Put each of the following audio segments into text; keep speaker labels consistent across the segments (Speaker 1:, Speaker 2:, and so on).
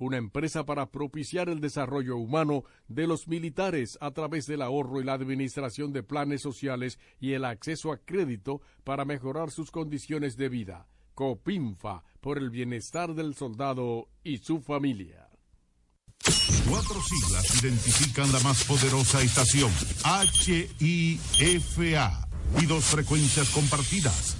Speaker 1: una empresa para propiciar el desarrollo humano de los militares a través del ahorro y la administración de planes sociales y el acceso a crédito para mejorar sus condiciones de vida. Copinfa, por el bienestar del soldado y su familia.
Speaker 2: Cuatro siglas identifican la más poderosa estación, HIFA, y dos frecuencias compartidas.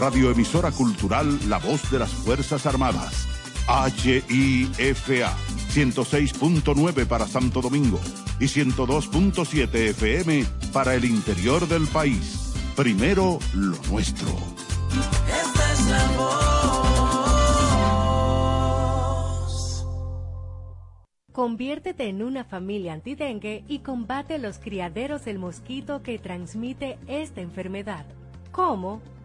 Speaker 3: Radioemisora Cultural La Voz de las Fuerzas Armadas. HIFA 106.9 para Santo Domingo y 102.7 FM para el interior del país. Primero lo nuestro.
Speaker 4: Esta es la voz.
Speaker 5: Conviértete en una familia antidengue y combate los criaderos del mosquito que transmite esta enfermedad. ¿Cómo?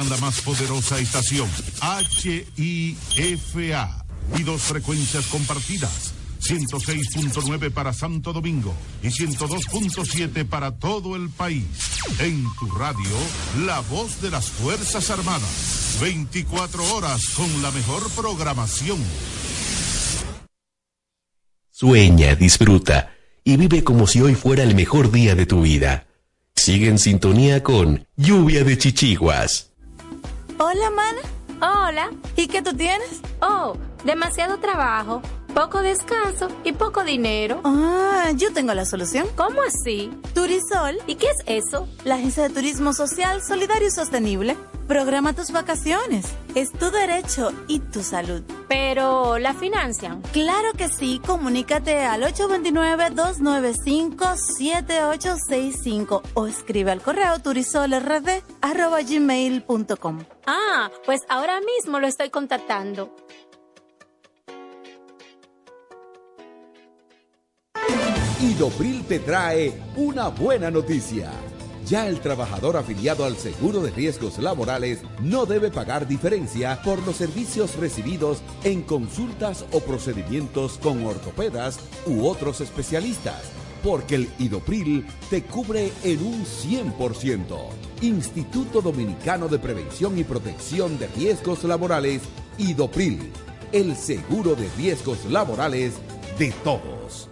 Speaker 4: La
Speaker 3: más poderosa estación, HIFA, y dos frecuencias compartidas, 106.9 para Santo Domingo y 102.7 para todo el país. En tu radio, la voz de las Fuerzas Armadas, 24 horas con la mejor programación.
Speaker 6: Sueña, disfruta y vive como si hoy fuera el mejor día de tu vida. Sigue en sintonía con Lluvia de Chichiguas.
Speaker 7: Hola, mana.
Speaker 8: Hola.
Speaker 7: ¿Y qué tú tienes?
Speaker 8: Oh, demasiado trabajo, poco descanso y poco dinero.
Speaker 7: Ah, yo tengo la solución.
Speaker 8: ¿Cómo así?
Speaker 7: Turisol.
Speaker 8: ¿Y qué es eso?
Speaker 7: La agencia de turismo social, solidario y sostenible. Programa tus vacaciones. Es tu derecho y tu salud.
Speaker 8: Pero, ¿la financian?
Speaker 7: Claro que sí. Comunícate al 829-295-7865 o escribe al correo turisolrd.gmail.com.
Speaker 8: Ah, pues ahora mismo lo estoy contactando.
Speaker 9: Idopril te trae una buena noticia. Ya el trabajador afiliado al seguro de riesgos laborales no debe pagar diferencia por los servicios recibidos en consultas o procedimientos con ortopedas u otros especialistas, porque el Idopril te cubre en un 100%. Instituto Dominicano de Prevención y Protección de Riesgos Laborales, Idopril, el seguro de riesgos laborales de todos.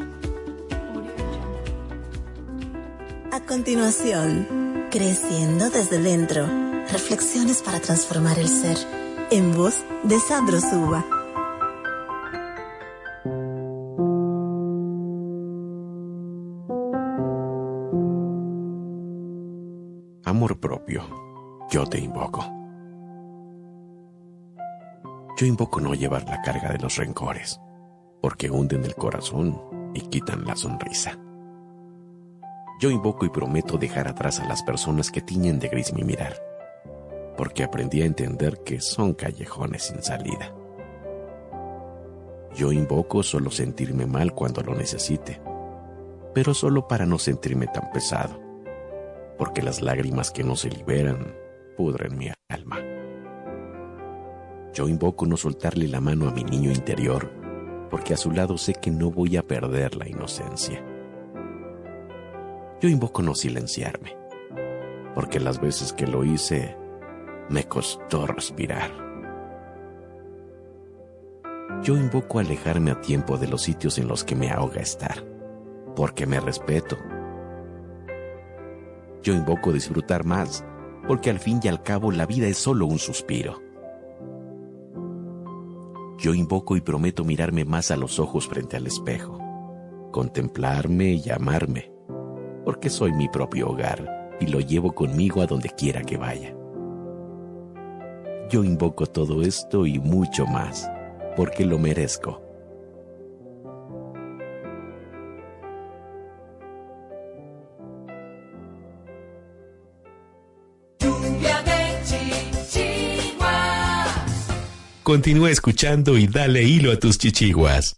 Speaker 10: A continuación, creciendo desde dentro, reflexiones para transformar el ser, en voz de Sandro Suba.
Speaker 6: Amor propio, yo te invoco. Yo invoco no llevar la carga de los rencores, porque hunden el corazón y quitan la sonrisa. Yo invoco y prometo dejar atrás a las personas que tiñen de gris mi mirar, porque aprendí a entender que son callejones sin salida. Yo invoco solo sentirme mal cuando lo necesite, pero solo para no sentirme tan pesado, porque las lágrimas que no se liberan pudren mi alma. Yo invoco no soltarle la mano a mi niño interior, porque a su lado sé que no voy a perder la inocencia. Yo invoco no silenciarme, porque las veces que lo hice me costó respirar. Yo invoco alejarme a tiempo de los sitios en los que me ahoga estar, porque me respeto. Yo invoco disfrutar más, porque al fin y al cabo la vida es solo un suspiro. Yo invoco y prometo mirarme más a los ojos frente al espejo, contemplarme y amarme, porque soy mi propio hogar y lo llevo conmigo a donde quiera que vaya. Yo invoco todo esto y mucho más, porque lo merezco. Continúa escuchando y dale hilo a tus chichiguas.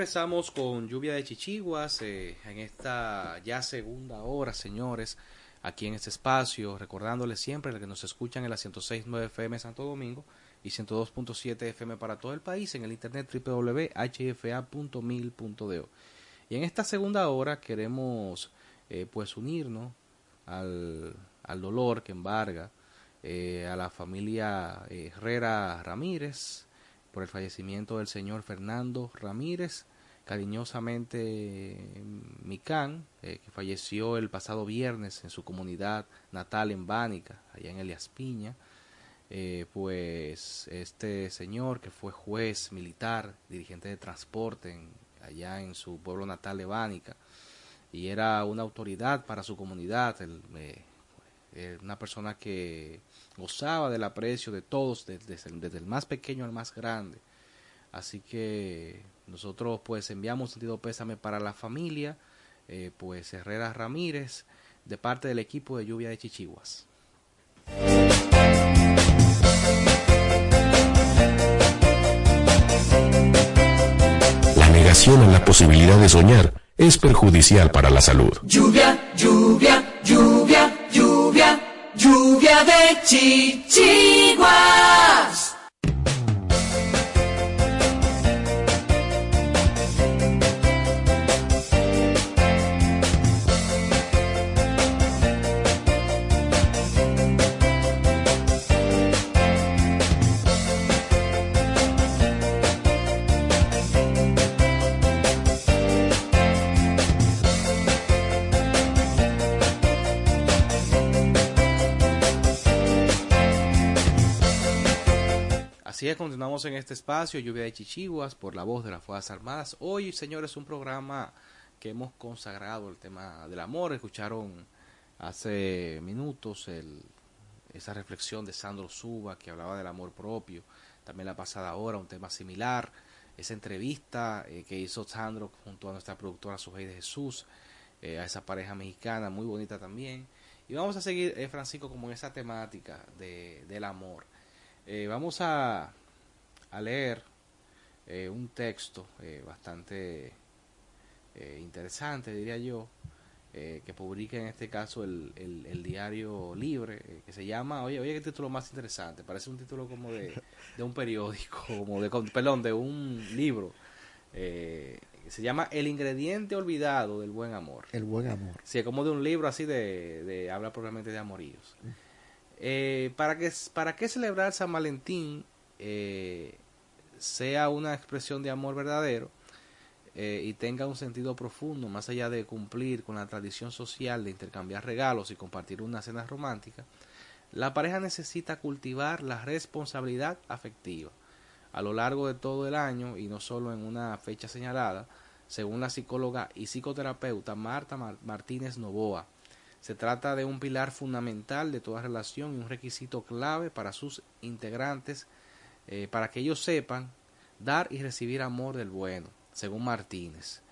Speaker 11: Regresamos con lluvia de chichiguas eh, en esta ya segunda hora, señores, aquí en este espacio, recordándoles siempre que nos escuchan en la 106.9 FM Santo Domingo y 102.7 FM para todo el país en el internet www.hfa.mil.do. Y en esta segunda hora queremos eh, pues unirnos al, al dolor que embarga eh, a la familia Herrera Ramírez por el fallecimiento del señor Fernando Ramírez, cariñosamente Micán, eh, que falleció el pasado viernes en su comunidad natal en Bánica, allá en Elias Piña. Eh, pues este señor que fue juez militar, dirigente de transporte en- allá en su pueblo natal de Bánica, y era una autoridad para su comunidad, el, eh, una persona que gozaba del aprecio de todos, desde el más pequeño al más grande. Así que nosotros pues enviamos un sentido pésame para la familia, eh, pues Herrera Ramírez, de parte del equipo de lluvia de Chichiguas.
Speaker 6: La negación a la posibilidad de soñar es perjudicial para la salud.
Speaker 4: Lluvia, lluvia, lluvia, lluvia, lluvia de chichiguas.
Speaker 11: Así es, continuamos en este espacio, Lluvia de Chichiguas, por la voz de las Fuerzas Armadas. Hoy, señores, un programa que hemos consagrado el tema del amor. Escucharon hace minutos el, esa reflexión de Sandro Suba que hablaba del amor propio. También la pasada hora, un tema similar. Esa entrevista eh, que hizo Sandro junto a nuestra productora Sujei de Jesús, eh, a esa pareja mexicana, muy bonita también. Y vamos a seguir, eh, Francisco, como en esa temática de, del amor. Eh, vamos a, a leer eh, un texto eh, bastante eh, interesante, diría yo, eh, que publica en este caso el, el, el diario Libre, eh, que se llama, oye, oye, qué título más interesante, parece un título como de, de un periódico, como de, perdón, de un libro, eh, se llama El ingrediente olvidado del buen amor.
Speaker 12: El buen amor.
Speaker 11: Sí, es como de un libro así de, de habla propiamente de amoríos. Eh, para, que, ¿Para qué celebrar San Valentín eh, sea una expresión de amor verdadero eh, y tenga un sentido profundo, más allá de cumplir con la tradición social de intercambiar regalos y compartir una cena romántica? La pareja necesita cultivar la responsabilidad afectiva a lo largo de todo el año y no solo en una fecha señalada, según la psicóloga y psicoterapeuta Marta Martínez Novoa. Se trata de un pilar fundamental de toda relación y un requisito clave para sus integrantes eh, para que ellos sepan dar y recibir amor del bueno, según Martínez.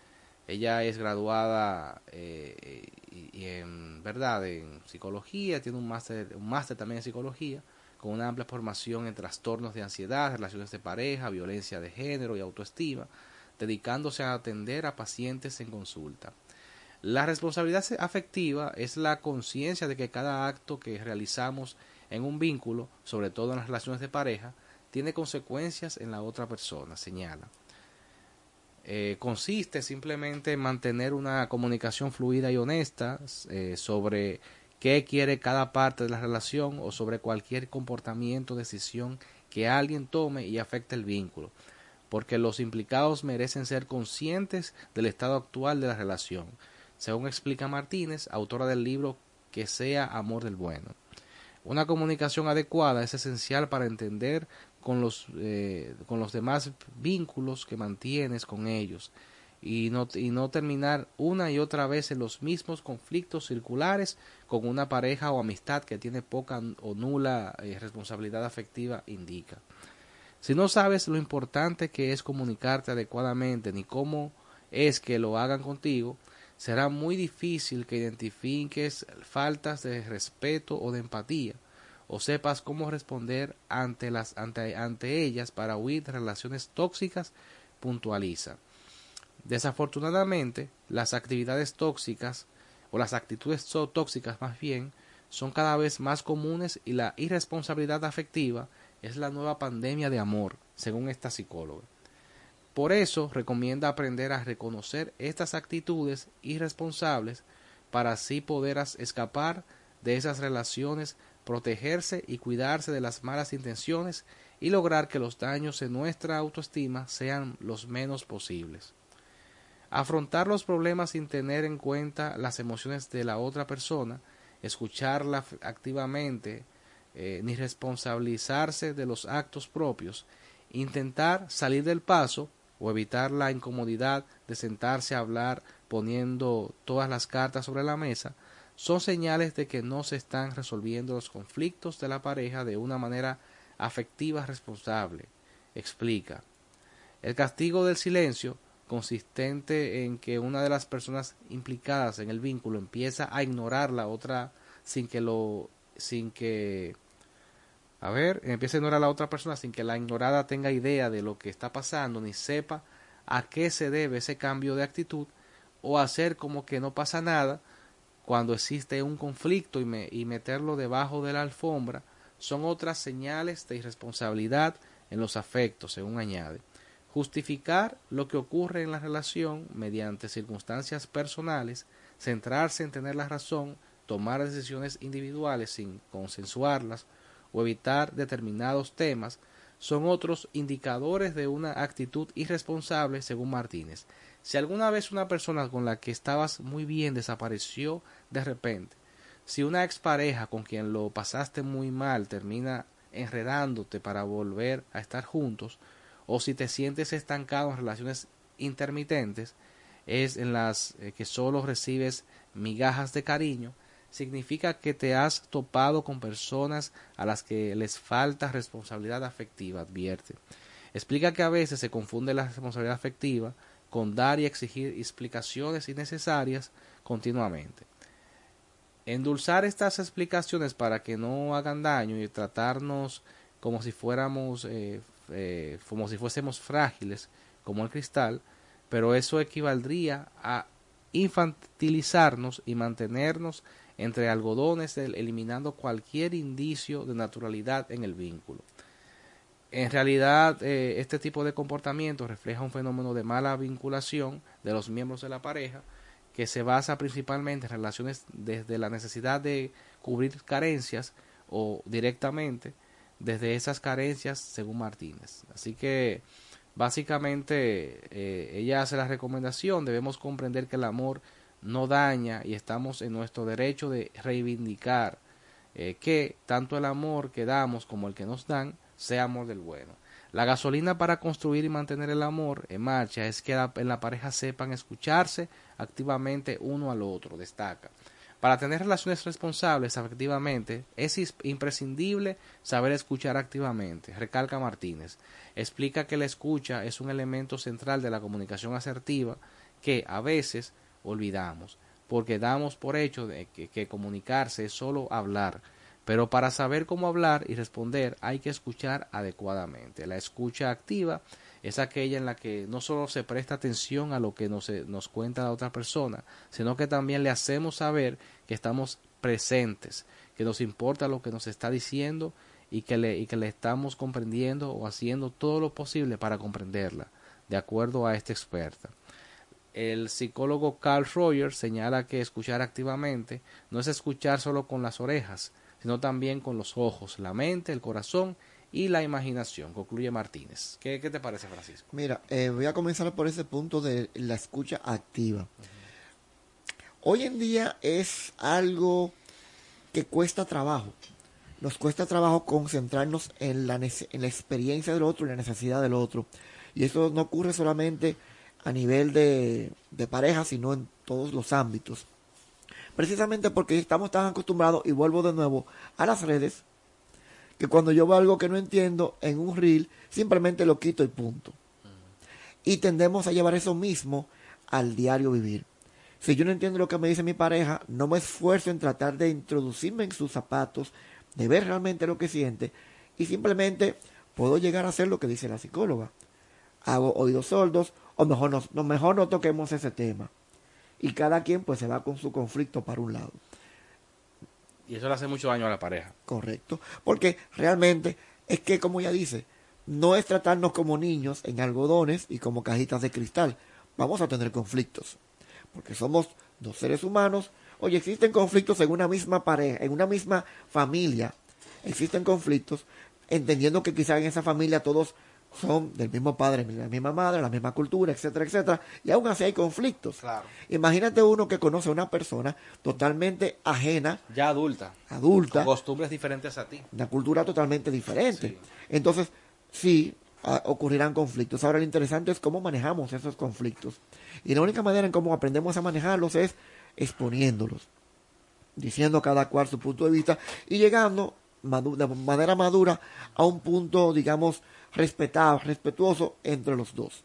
Speaker 11: Ella es graduada eh, y, en verdad en psicología, tiene un máster, un máster también en psicología con una amplia formación en trastornos de ansiedad, relaciones de pareja, violencia de género y autoestima, dedicándose a atender a pacientes en consulta. La responsabilidad afectiva es la conciencia de que cada acto que realizamos en un vínculo, sobre todo en las relaciones de pareja, tiene consecuencias en la otra persona, señala. Eh, consiste simplemente en mantener una comunicación fluida y honesta eh, sobre qué quiere cada parte de la relación o sobre cualquier comportamiento o decisión que alguien tome y afecte el vínculo, porque los implicados merecen ser conscientes del estado actual de la relación, según explica Martínez, autora del libro Que sea amor del bueno. Una comunicación adecuada es esencial para entender con los, eh, con los demás vínculos que mantienes con ellos y no, y no terminar una y otra vez en los mismos conflictos circulares con una pareja o amistad que tiene poca o nula eh, responsabilidad afectiva indica. Si no sabes lo importante que es comunicarte adecuadamente ni cómo es que lo hagan contigo, será muy difícil que identifiques faltas de respeto o de empatía o sepas cómo responder ante, las, ante, ante ellas para huir de relaciones tóxicas, puntualiza. Desafortunadamente, las actividades tóxicas, o las actitudes tóxicas más bien, son cada vez más comunes y la irresponsabilidad afectiva es la nueva pandemia de amor, según esta psicóloga. Por eso recomienda aprender a reconocer estas actitudes irresponsables para así poder escapar de esas relaciones, protegerse y cuidarse de las malas intenciones y lograr que los daños en nuestra autoestima sean los menos posibles. Afrontar los problemas sin tener en cuenta las emociones de la otra persona, escucharla activamente, eh, ni responsabilizarse de los actos propios, intentar salir del paso o evitar la incomodidad de sentarse a hablar poniendo todas las cartas sobre la mesa, son señales de que no se están resolviendo los conflictos de la pareja de una manera afectiva responsable. Explica. El castigo del silencio consistente en que una de las personas implicadas en el vínculo empieza a ignorar la otra sin que lo sin que a ver, empieza a ignorar a la otra persona sin que la ignorada tenga idea de lo que está pasando ni sepa a qué se debe ese cambio de actitud o hacer como que no pasa nada cuando existe un conflicto y, me, y meterlo debajo de la alfombra son otras señales de irresponsabilidad en los afectos, según añade. Justificar lo que ocurre en la relación mediante circunstancias personales, centrarse en tener la razón, tomar decisiones individuales sin consensuarlas evitar determinados temas, son otros indicadores de una actitud irresponsable según Martínez. Si alguna vez una persona con la que estabas muy bien desapareció de repente, si una expareja con quien lo pasaste muy mal termina enredándote para volver a estar juntos, o si te sientes estancado en relaciones intermitentes, es en las eh, que solo recibes migajas de cariño, significa que te has topado con personas a las que les falta responsabilidad afectiva, advierte. Explica que a veces se confunde la responsabilidad afectiva con dar y exigir explicaciones innecesarias continuamente. Endulzar estas explicaciones para que no hagan daño y tratarnos como si fuéramos eh, eh, como si fuésemos frágiles como el cristal, pero eso equivaldría a infantilizarnos y mantenernos entre algodones eliminando cualquier indicio de naturalidad en el vínculo. En realidad, eh, este tipo de comportamiento refleja un fenómeno de mala vinculación de los miembros de la pareja que se basa principalmente en relaciones desde la necesidad de cubrir carencias o directamente desde esas carencias según Martínez. Así que básicamente eh, ella hace la recomendación, debemos comprender que el amor no daña y estamos en nuestro derecho de reivindicar eh, que tanto el amor que damos como el que nos dan sea amor del bueno. La gasolina para construir y mantener el amor en marcha es que en la pareja sepan escucharse activamente uno al otro, destaca. Para tener relaciones responsables efectivamente es imprescindible saber escuchar activamente, recalca Martínez. Explica que la escucha es un elemento central de la comunicación asertiva que a veces olvidamos porque damos por hecho de que, comunicarse es solo hablar, pero para saber cómo hablar y responder hay que escuchar adecuadamente. La escucha activa es aquella en la que no solo se presta atención a lo que nos, nos cuenta la otra persona, sino que también le hacemos saber que estamos presentes, que nos importa lo que nos está diciendo y que le, y que le estamos comprendiendo o haciendo todo lo posible para comprenderla, de acuerdo a esta experta. El psicólogo Carl Rogers señala que escuchar activamente no es escuchar solo con las orejas, sino también con los ojos, la mente, el corazón y la imaginación, concluye Martínez. ¿Qué, te parece, Francisco?
Speaker 12: Mira, eh, voy a comenzar por ese punto de la escucha activa. Hoy en día es algo que cuesta trabajo. Nos cuesta trabajo concentrarnos en la, en la experiencia del otro y la necesidad del otro. Y eso no ocurre solamente a nivel de, pareja, sino en todos los ámbitos. Precisamente porque estamos tan acostumbrados, y vuelvo de nuevo a las redes, que cuando yo veo algo que no entiendo en un reel, simplemente lo quito y punto. Y tendemos a llevar eso mismo al diario vivir. Si yo no entiendo lo que me dice mi pareja, no me esfuerzo en tratar de introducirme en sus zapatos, de ver realmente lo que siente, y simplemente puedo llegar a hacer lo que dice la psicóloga. Hago oídos sordos o mejor no, mejor no toquemos ese tema. Y cada quien pues se va con su conflicto para un lado.
Speaker 11: Y eso le hace mucho daño a la pareja.
Speaker 12: Correcto. Porque realmente es que, como ella dice, no es tratarnos como niños en algodones y como cajitas de cristal. Vamos a tener conflictos. Porque somos dos seres humanos. Oye, existen conflictos en una misma pareja, en una misma familia. Existen conflictos, entendiendo que quizá en esa familia todos son del mismo padre, la misma madre, la misma cultura, etcétera, etcétera, y aún así hay conflictos. Imagínate uno que conoce a una persona totalmente ajena.
Speaker 11: Ya adulta.
Speaker 12: Adulta.
Speaker 11: Con costumbres diferentes a ti.
Speaker 12: Una cultura totalmente diferente. Entonces, sí, ocurrirán conflictos. Ahora lo interesante es cómo manejamos esos conflictos. Y la única manera en cómo aprendemos a manejarlos es exponiéndolos, diciendo cada cual su punto de vista y llegando de manera madura a un punto, digamos, respetado, respetuoso entre los dos.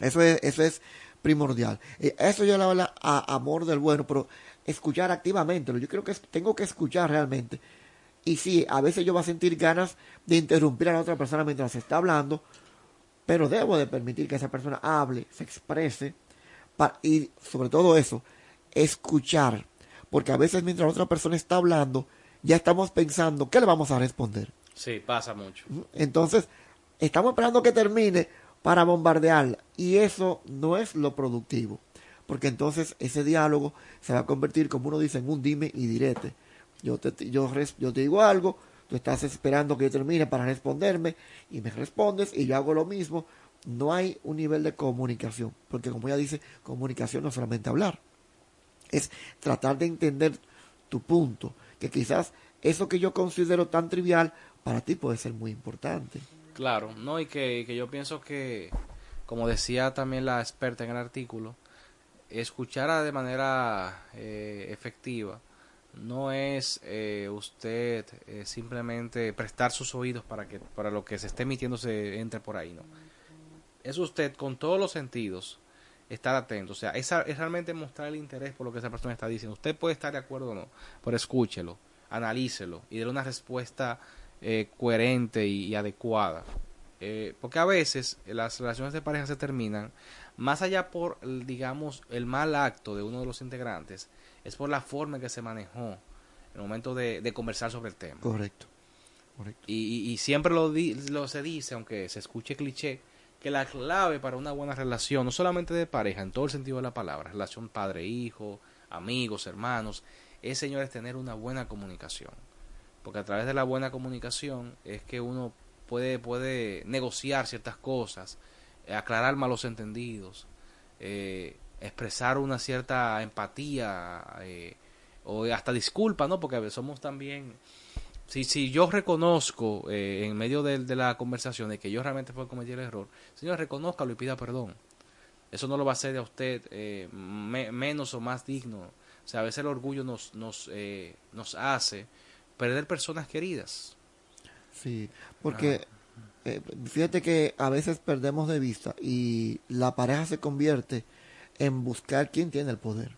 Speaker 12: Eso es, eso es primordial. Eh, eso yo le hablo a amor del bueno, pero escuchar activamente. Yo creo que tengo que escuchar realmente. Y sí, a veces yo voy a sentir ganas de interrumpir a la otra persona mientras se está hablando, pero debo de permitir que esa persona hable, se exprese, y sobre todo eso, escuchar. Porque a veces mientras la otra persona está hablando, ya estamos pensando, ¿qué le vamos a responder?
Speaker 11: Sí, pasa mucho.
Speaker 12: Entonces, estamos esperando que termine para bombardearla. Y eso no es lo productivo. Porque entonces ese diálogo se va a convertir, como uno dice, en un dime y direte. Yo te, yo, yo te digo algo, tú estás esperando que yo termine para responderme y me respondes y yo hago lo mismo. No hay un nivel de comunicación. Porque como ella dice, comunicación no es solamente hablar. Es tratar de entender tu punto. Que quizás eso que yo considero tan trivial, para ti puede ser muy importante.
Speaker 11: Claro, no, y que, yo pienso que, como decía también la experta en el artículo, escuchar de manera eh, efectiva no es eh, usted eh, simplemente prestar sus oídos para que para lo que se esté emitiendo se entre por ahí, no. Es usted con todos los sentidos estar atento, o sea, es, realmente mostrar el interés por lo que esa persona está diciendo. Usted puede estar de acuerdo o no, pero escúchelo, analícelo y dé una respuesta eh, coherente y, adecuada. Eh, porque a veces las relaciones de pareja se terminan más allá por, digamos, el mal acto de uno de los integrantes, es por la forma en que se manejó en el momento de, conversar sobre el tema.
Speaker 12: Correcto.
Speaker 11: Y, y, siempre lo, lo se dice, aunque se escuche cliché, que la clave para una buena relación, no solamente de pareja, en todo el sentido de la palabra, relación padre-hijo, amigos, hermanos, es, señores, tener una buena comunicación. Porque a través de la buena comunicación es que uno puede, puede negociar ciertas cosas, eh, aclarar malos entendidos, eh, expresar una cierta empatía eh, o hasta disculpa, ¿no? Porque somos también si, si yo reconozco eh, en medio de, la conversación de que yo realmente fue cometí el error, señor, reconózcalo y pida perdón. Eso no lo va a hacer de usted eh, menos o más digno. O sea, a veces el orgullo nos, nos, nos hace perder personas queridas.
Speaker 12: Sí, porque ah. fíjate que a veces perdemos de vista y la pareja se convierte en buscar quién tiene el poder.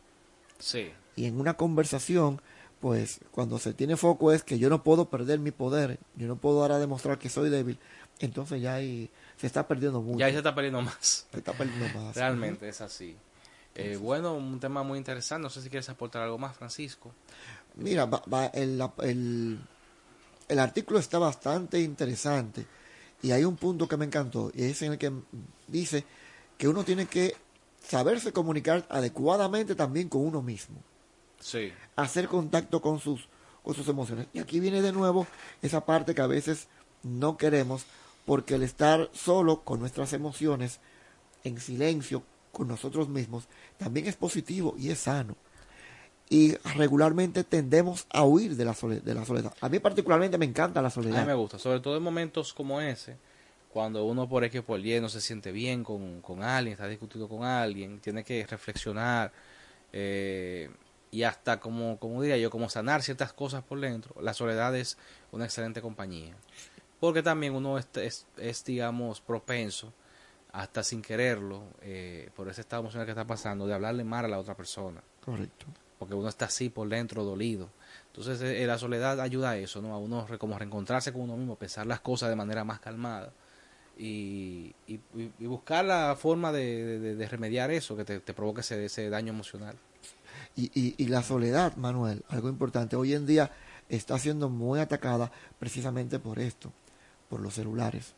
Speaker 11: Sí.
Speaker 12: Y en una conversación pues cuando se tiene foco es que yo no puedo perder mi poder, yo no puedo ahora demostrar que soy débil, entonces ya ahí se está perdiendo mucho.
Speaker 11: Ya ahí se está perdiendo más.
Speaker 12: Se está perdiendo más.
Speaker 11: Realmente es así. Eh, bueno, un tema muy interesante, no sé si quieres aportar algo más, Francisco.
Speaker 12: Mira, va, el, el, el artículo está bastante interesante y hay un punto que me encantó y es en el que dice que uno tiene que saberse comunicar adecuadamente también con uno mismo hacer contacto con sus, con sus emociones. Y aquí viene de nuevo esa parte que a veces no queremos porque el estar solo con nuestras emociones, en silencio con nosotros mismos, también es positivo y es sano. Y regularmente tendemos a huir de la, soledad, de la soledad. A mí particularmente me encanta la soledad.
Speaker 11: A mí me gusta, sobre todo en momentos como ese, cuando uno por X por Y no se siente bien con, con alguien, está discutiendo con alguien, tiene que reflexionar. Eh, y hasta como, como diría yo, como sanar ciertas cosas por dentro, la soledad es una excelente compañía. Porque también uno es, es, digamos, propenso, hasta sin quererlo, eh, por ese estado emocional que está pasando, de hablarle mal a la otra persona.
Speaker 12: Correcto.
Speaker 11: Porque uno está así por dentro, dolido. Entonces eh, la soledad ayuda a eso, ¿no? A uno como reencontrarse con uno mismo, pensar las cosas de manera más calmada. Y, y, buscar la forma de, remediar eso que te, te provoque ese, ese daño emocional.
Speaker 12: Y, y, la soledad, Manuel, algo importante, hoy en día está siendo muy atacada precisamente por esto, por los celulares,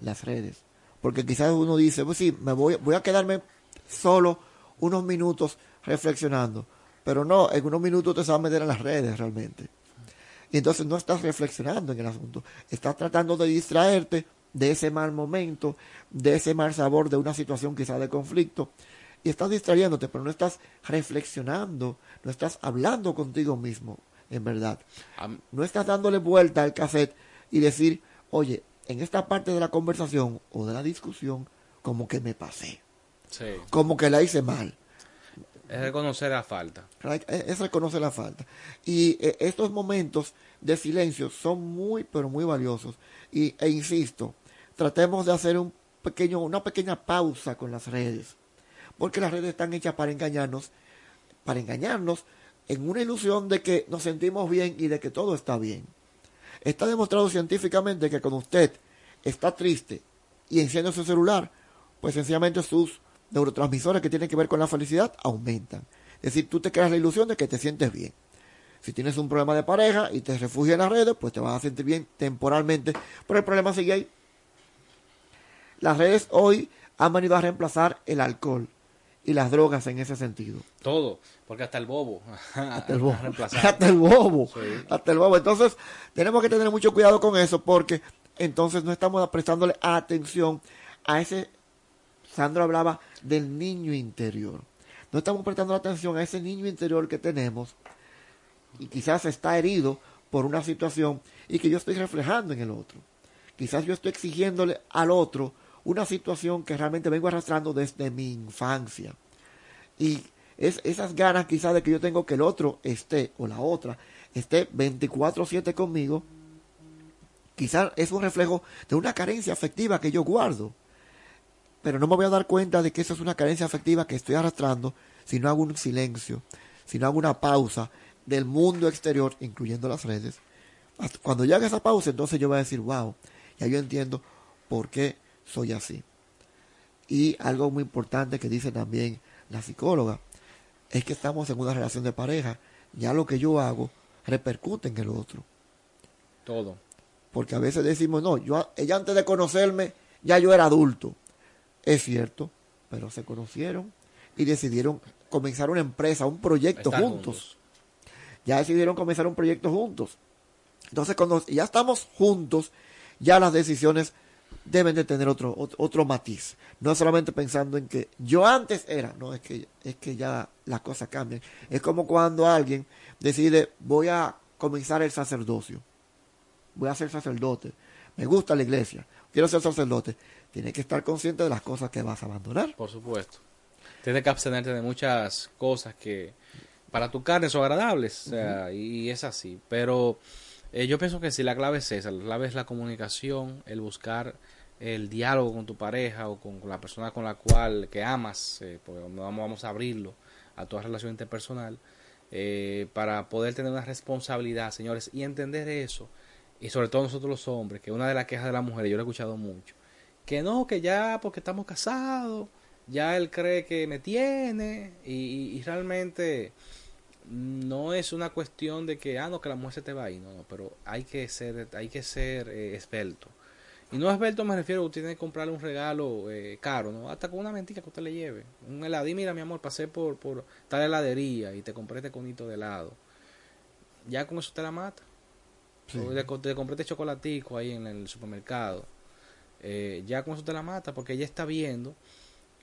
Speaker 12: las redes. Porque quizás uno dice, pues sí, me voy, voy a quedarme solo unos minutos reflexionando. Pero no, en unos minutos te vas a meter en las redes realmente. Y entonces no estás reflexionando en el asunto. Estás tratando de distraerte de ese mal momento, de ese mal sabor de una situación quizás de conflicto y estás distrayéndote, pero no estás reflexionando, no estás hablando contigo mismo, en verdad. No estás dándole vuelta al cassette y decir, oye, en esta parte de la conversación o de la discusión, como que me pasé. Como que la hice mal.
Speaker 11: Es reconocer la falta.
Speaker 12: Es reconocer la falta. Y eh, estos momentos de silencio son muy, pero muy valiosos. Y, e insisto, tratemos de hacer un pequeño, una pequeña pausa con las redes porque las redes están hechas para engañarnos, para engañarnos en una ilusión de que nos sentimos bien y de que todo está bien. Está demostrado científicamente que cuando usted está triste y enciende su celular, pues sencillamente sus neurotransmisores que tienen que ver con la felicidad aumentan. Es decir, tú te creas la ilusión de que te sientes bien. Si tienes un problema de pareja y te refugias en las redes, pues te vas a sentir bien temporalmente, pero el problema sigue ahí. Las redes hoy han venido a reemplazar el alcohol y las drogas en ese sentido.
Speaker 11: Todo, porque hasta el bobo.
Speaker 12: Hasta el bobo. hasta el bobo. Hasta el bobo. Entonces, tenemos que tener mucho cuidado con eso porque entonces no estamos prestándole atención a ese... Sandro hablaba del niño interior. No estamos prestando atención a ese niño interior que tenemos y quizás está herido por una situación y que yo estoy reflejando en el otro. Quizás yo estoy exigiéndole al otro una situación que realmente vengo arrastrando desde mi infancia. Y es esas ganas quizás de que yo tengo que el otro esté o la otra esté 24/7 conmigo, quizás es un reflejo de una carencia afectiva que yo guardo. Pero no me voy a dar cuenta de que eso es una carencia afectiva que estoy arrastrando si no hago un silencio, si no hago una pausa del mundo exterior, incluyendo las redes. Cuando yo haga esa pausa, entonces yo voy a decir, wow, ya yo entiendo por qué soy así. Y algo muy importante que dice también la psicóloga es que estamos en una relación de pareja. Ya lo que yo hago repercute en el otro.
Speaker 11: Todo.
Speaker 12: Porque a veces decimos, no, yo, ella antes de conocerme, ya yo era adulto. Es cierto, pero se conocieron y decidieron comenzar una empresa, un proyecto juntos.
Speaker 11: juntos.
Speaker 12: Ya decidieron comenzar un proyecto juntos. Entonces, cuando ya estamos juntos, ya las decisiones deben de tener otro, ot- otro matiz. No solamente pensando en que yo antes era, no, es que, es que ya las cosas cambian. Es como cuando alguien decide, voy a comenzar el sacerdocio, voy a ser sacerdote, me gusta la iglesia, quiero ser sacerdote. Tienes que estar consciente de las cosas que vas a abandonar.
Speaker 11: Por supuesto. Tienes que abstenerte de muchas cosas que para tu carne son agradables, o sea, y es así. Pero eh, yo pienso que si la clave es esa, la clave es la comunicación, el buscar el diálogo con tu pareja o con, con la persona con la cual que amas, eh, porque vamos, vamos a abrirlo a toda relación interpersonal, eh, para poder tener una responsabilidad, señores, y entender eso, y sobre todo nosotros los hombres, que una de las quejas de las mujeres, yo lo he escuchado mucho, que no, que ya porque estamos casados, ya él cree que me tiene y, realmente no es una cuestión de que ah no que la mujer se te va ahí no, no pero hay que ser hay que ser eh, esbelto. Y no esbelto me refiero a usted tiene que comprarle un regalo eh, caro no hasta con una mentira que usted le lleve. Un helado y mira mi amor pasé por por tal heladería y te compré este conito de helado. Ya con eso te la mata.
Speaker 12: Sí.
Speaker 11: o te, te compré este chocolatico ahí en el supermercado eh, ya con eso te la mata porque ella está viendo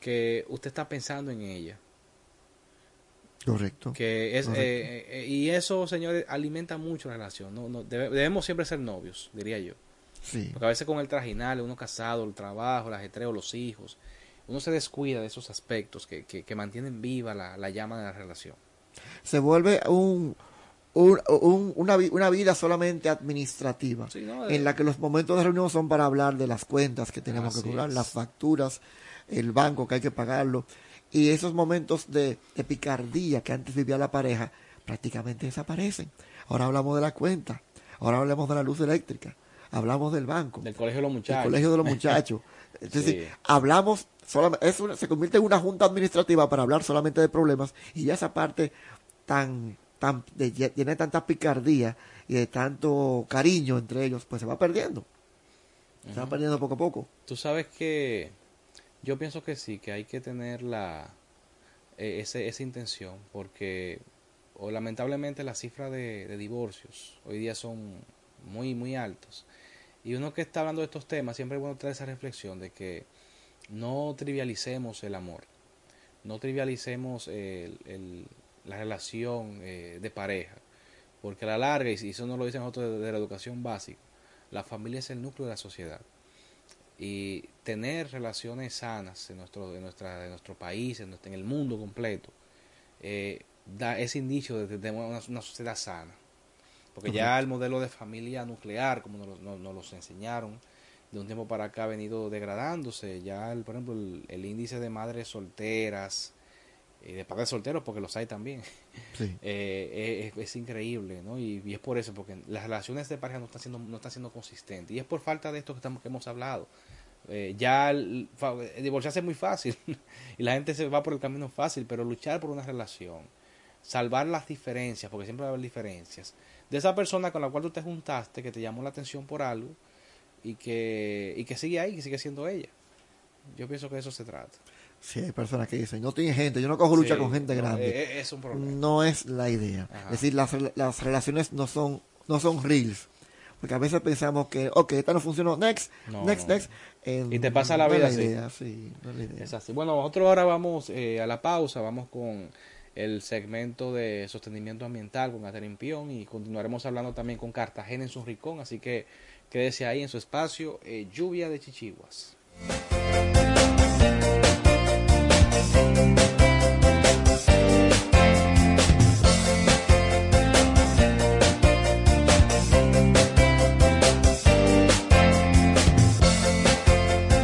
Speaker 11: que usted está pensando en ella
Speaker 12: Correcto.
Speaker 11: que es
Speaker 12: Correcto.
Speaker 11: eh, eh, y eso señores alimenta mucho la relación no, no debe- debemos siempre ser novios diría yo
Speaker 12: Sí.
Speaker 11: porque a veces con el trajinal uno casado el trabajo el ajetreo los hijos uno se descuida de esos aspectos que, que, que mantienen viva la, la llama de la relación
Speaker 12: se vuelve un, un- un- una, una vida solamente administrativa,
Speaker 11: ¿no?
Speaker 12: en la que los momentos de reunión son para hablar de las cuentas que tenemos
Speaker 11: Así
Speaker 12: que cobrar,
Speaker 11: es.
Speaker 12: las facturas, el banco que hay que pagarlo, y esos momentos de, de picardía que antes vivía la pareja prácticamente desaparecen. Ahora hablamos de la cuenta, ahora hablamos de la luz eléctrica, hablamos del banco,
Speaker 11: del colegio de los muchachos
Speaker 12: del colegio de los muchachos. Es decir,
Speaker 11: Sí.
Speaker 12: hablamos solamente, es una- se convierte en una junta administrativa para hablar solamente de problemas y ya esa parte tan, tan, de, de tanta picardía y de tanto cariño entre ellos, pues se va perdiendo. Se va perdiendo poco a poco.
Speaker 11: Tú sabes que yo pienso que sí, que hay que tener la eh, ese, esa intención, porque o lamentablemente las cifras de, de divorcios hoy día son muy, muy altos. Y uno que está hablando de estos temas, siempre es bueno traer esa reflexión de que no trivialicemos el amor, no trivialicemos el- el- la relación eh, de pareja, porque a la larga, y eso nos lo dicen nosotros de, de la educación básica, la familia es el núcleo de la sociedad y tener relaciones sanas en nuestro, en nuestra, en nuestro país, en, nuestro- en el mundo completo, eh, da ese indicio de, de una, una sociedad sana. Porque ya el modelo de familia nuclear, como nos, nos- nos los enseñaron, de un tiempo para acá ha venido degradándose. Ya, el, por ejemplo, el, el índice de madres solteras, y de padres solteros, porque los hay también,
Speaker 12: Sí.
Speaker 11: eh, es, es increíble, ¿no? Y, y es por eso, porque las relaciones de pareja no están siendo, no están siendo consistentes. Y es por falta de esto que, estamos, que hemos hablado. Eh, ya el- divorciarse es muy fácil y la gente se va por el camino fácil, pero luchar por una relación, salvar las diferencias, porque siempre va a haber diferencias, de esa persona con la cual tú te juntaste, que te llamó la atención por algo y que, y que sigue ahí, que sigue siendo ella. Yo pienso que de eso se trata.
Speaker 12: Sí, hay personas que dicen, no tiene gente, yo no cojo lucha
Speaker 11: Sí,
Speaker 12: con gente
Speaker 11: no,
Speaker 12: grande.
Speaker 11: eh, eh, es un problema.
Speaker 12: No es la idea.
Speaker 11: Ajá.
Speaker 12: Es decir, las, las relaciones no son, no son reels. Porque a veces pensamos que, ok, esta no funcionó, next,
Speaker 11: No,
Speaker 12: next,
Speaker 11: no.
Speaker 12: next. Eh,
Speaker 11: Y te pasa la
Speaker 12: no es
Speaker 11: vida así.
Speaker 12: idea, sí, no es la idea.
Speaker 11: Es así. Bueno, nosotros ahora vamos eh, a la pausa, vamos con el segmento de sostenimiento ambiental con Catherine Pion y continuaremos hablando también con Cartagena en su rincón, así que quédese ahí en su espacio, eh, lluvia de chichiguas.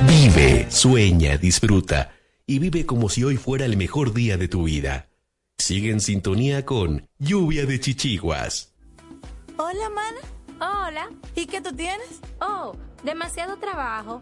Speaker 6: Vive, sueña, disfruta y vive como si hoy fuera el mejor día de tu vida. Sigue en sintonía con Lluvia de Chichiguas.
Speaker 7: Hola, mana.
Speaker 8: Hola.
Speaker 7: ¿Y qué tú tienes?
Speaker 8: Oh, demasiado trabajo,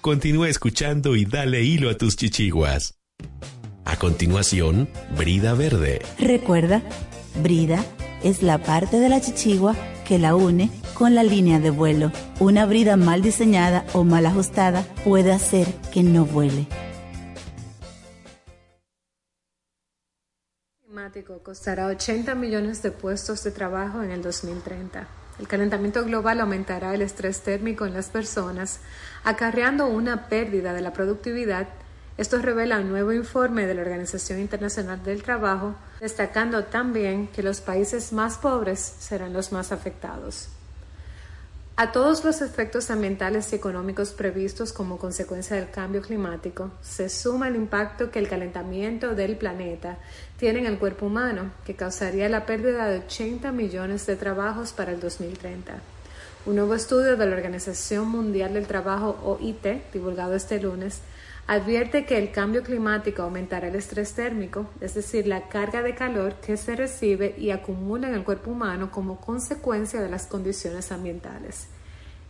Speaker 6: Continúa escuchando y dale hilo a tus chichiguas. A continuación, Brida Verde.
Speaker 7: Recuerda, brida es la parte de la chichigua que la une con la línea de vuelo. Una brida mal diseñada o mal ajustada puede hacer que no vuele.
Speaker 13: climático costará 80 millones de puestos de trabajo en el 2030. El calentamiento global aumentará el estrés térmico en las personas, acarreando una pérdida de la productividad. Esto revela un nuevo informe de la Organización Internacional del Trabajo, destacando también que los países más pobres serán los más afectados. A todos los efectos ambientales y económicos previstos como consecuencia del cambio climático, se suma el impacto que el calentamiento del planeta tiene en el cuerpo humano, que causaría la pérdida de 80 millones de trabajos para el 2030. Un nuevo estudio de la Organización Mundial del Trabajo, OIT, divulgado este lunes, advierte que el cambio climático aumentará el estrés térmico, es decir, la carga de calor que se recibe y acumula en el cuerpo humano como consecuencia de las condiciones ambientales.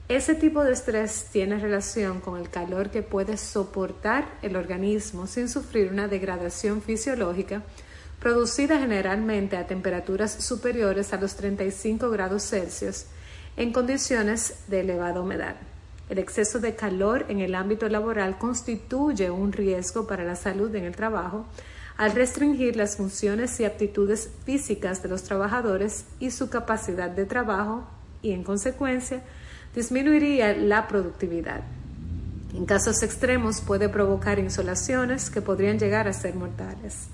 Speaker 13: Ese tipo de estrés tiene relación con el calor que puede soportar el organismo sin sufrir una degradación fisiológica producida generalmente a temperaturas superiores a los 35 grados Celsius en condiciones de elevada humedad. El exceso de calor en el ámbito laboral constituye un riesgo para la salud en el trabajo al restringir las funciones y aptitudes físicas de los trabajadores y su capacidad de trabajo y, en consecuencia, disminuiría la productividad. En casos extremos puede provocar insolaciones que podrían llegar a ser mortales.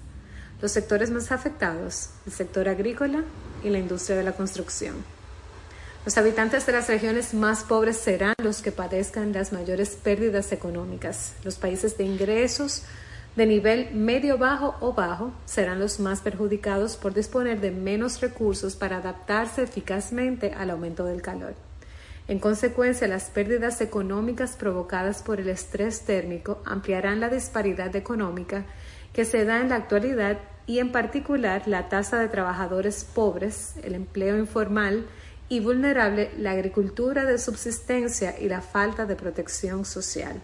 Speaker 13: Los sectores más afectados, el sector agrícola y la industria de la construcción. Los habitantes de las regiones más pobres serán los que padezcan las mayores pérdidas económicas. Los países de ingresos de nivel medio bajo o bajo serán los más perjudicados por disponer de menos recursos para adaptarse eficazmente al aumento del calor. En consecuencia, las pérdidas económicas provocadas por el estrés térmico ampliarán la disparidad económica que se da en la actualidad y en particular la tasa de trabajadores pobres, el empleo informal y vulnerable, la agricultura de subsistencia y la falta de protección social.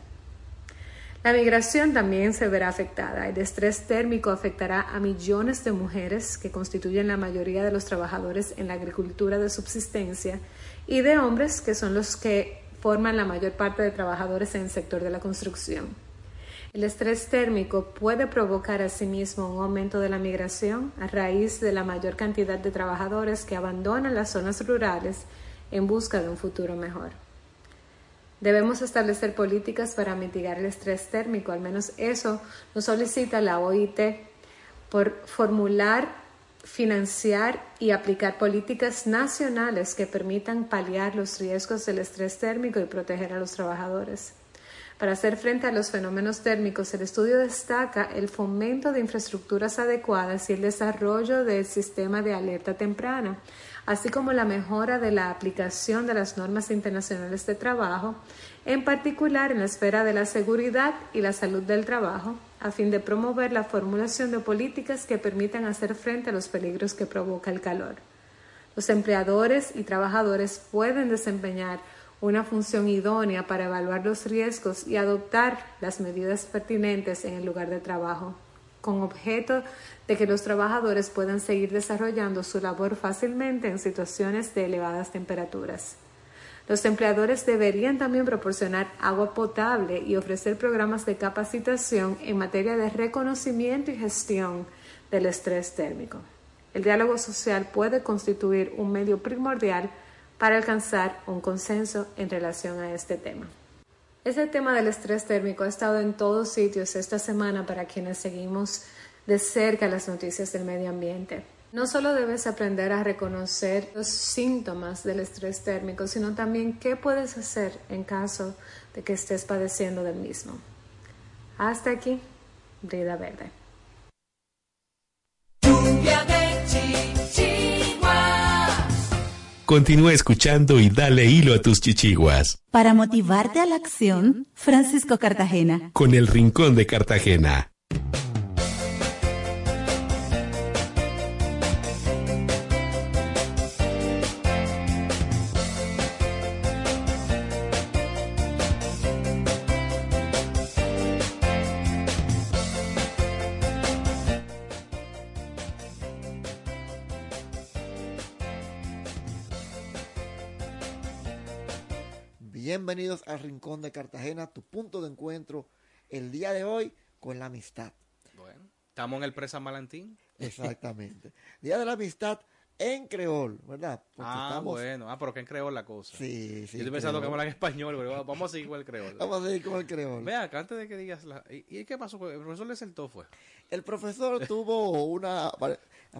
Speaker 13: La migración también se verá afectada. El estrés térmico afectará a millones de mujeres que constituyen la mayoría de los trabajadores en la agricultura de subsistencia y de hombres que son los que forman la mayor parte de trabajadores en el sector de la construcción. El estrés térmico puede provocar asimismo un aumento de la migración a raíz de la mayor cantidad de trabajadores que abandonan las zonas rurales en busca de un futuro mejor. Debemos establecer políticas para mitigar el estrés térmico, al menos eso nos solicita la OIT por formular, financiar y aplicar políticas nacionales que permitan paliar los riesgos del estrés térmico y proteger a los trabajadores. Para hacer frente a los fenómenos térmicos, el estudio destaca el fomento de infraestructuras adecuadas y el desarrollo del sistema de alerta temprana, así como la mejora de la aplicación de las normas internacionales de trabajo, en particular en la esfera de la seguridad y la salud del trabajo, a fin de promover la formulación de políticas que permitan hacer frente a los peligros que provoca el calor. Los empleadores y trabajadores pueden desempeñar una función idónea para evaluar los riesgos y adoptar las medidas pertinentes en el lugar de trabajo con objeto de que los trabajadores puedan seguir desarrollando su labor fácilmente en situaciones de elevadas temperaturas. Los empleadores deberían también proporcionar agua potable y ofrecer programas de capacitación en materia de reconocimiento y gestión del estrés térmico. El diálogo social puede constituir un medio primordial para alcanzar un consenso en relación a este tema. Este tema del estrés térmico ha estado en todos sitios esta semana para quienes seguimos de cerca las noticias del medio ambiente. No solo debes aprender a reconocer los síntomas del estrés térmico, sino también qué puedes hacer en caso de que estés padeciendo del mismo. Hasta aquí, Brida Verde.
Speaker 6: Continúa escuchando y dale hilo a tus chichiguas.
Speaker 7: Para motivarte a la acción, Francisco Cartagena.
Speaker 6: Con el Rincón de Cartagena.
Speaker 12: Bienvenidos al Rincón de Cartagena, tu punto de encuentro el día de hoy con la amistad.
Speaker 11: Bueno, estamos en el Presa Valentín.
Speaker 12: Exactamente. Día de la amistad en creol, ¿verdad?
Speaker 11: Porque ah, estamos... bueno. Ah, pero que en creol la cosa.
Speaker 12: Sí, sí.
Speaker 11: Yo estoy pensando que habla en español, pero vamos a seguir con el creol.
Speaker 12: Vamos a seguir con el creol.
Speaker 11: Vea, antes de que digas... La... ¿Y, qué pasó? ¿El profesor le sentó fue?
Speaker 12: El profesor tuvo una...